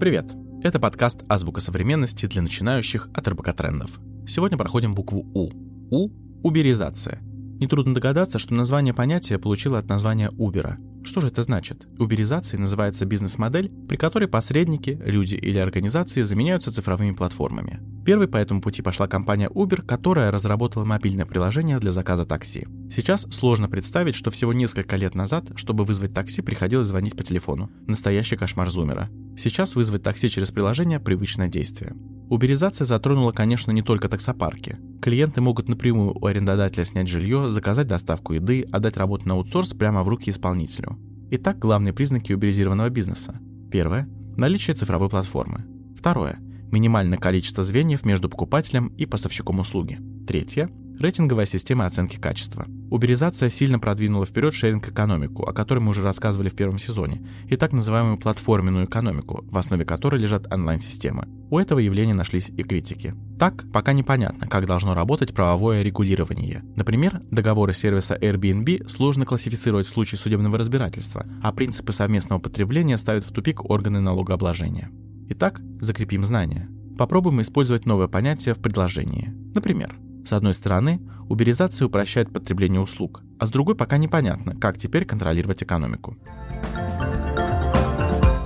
Привет! Это подкаст «Азбука современности» для начинающих от РБК трендов. Сегодня проходим букву У. У – уберизация. Нетрудно догадаться, что название понятия получило от названия Uber. Что же это значит? Уберизацией называется бизнес-модель, при которой посредники, люди или организации заменяются цифровыми платформами. Первой по этому пути пошла компания Uber, которая разработала мобильное приложение для заказа такси. Сейчас сложно представить, что всего несколько лет назад, чтобы вызвать такси, приходилось звонить по телефону. Настоящий кошмар зумера. Сейчас вызвать такси через приложение – привычное действие. Уберизация затронула, конечно, не только таксопарки. Клиенты могут напрямую у арендодателя снять жилье, заказать доставку еды, отдать работу на аутсорс прямо в руки исполнителю. Итак, главные признаки уберизированного бизнеса. Первое – наличие цифровой платформы. Второе – минимальное количество звеньев между покупателем и поставщиком услуги. Третье – рейтинговая система оценки качества. Уберизация сильно продвинула вперед шеринг-экономику, о которой мы уже рассказывали в первом сезоне, и так называемую платформенную экономику, в основе которой лежат онлайн-системы. У этого явления нашлись и критики. Так, пока непонятно, как должно работать правовое регулирование. Например, договоры сервиса Airbnb сложно классифицировать в случае судебного разбирательства, а принципы совместного потребления ставят в тупик органы налогообложения. Итак, закрепим знания. Попробуем использовать новое понятие в предложении. Например, с одной стороны, уберизация упрощает потребление услуг, а с другой пока непонятно, как теперь контролировать экономику.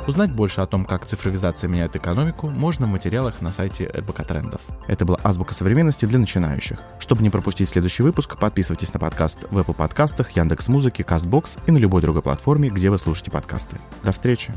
Узнать больше о том, как цифровизация меняет экономику, можно в материалах на сайте РБК Трендов. Это была азбука современности для начинающих. Чтобы не пропустить следующий выпуск, подписывайтесь на подкаст в Apple подкастах, Яндекс.Музыке, Castbox и на любой другой платформе, где вы слушаете подкасты. До встречи!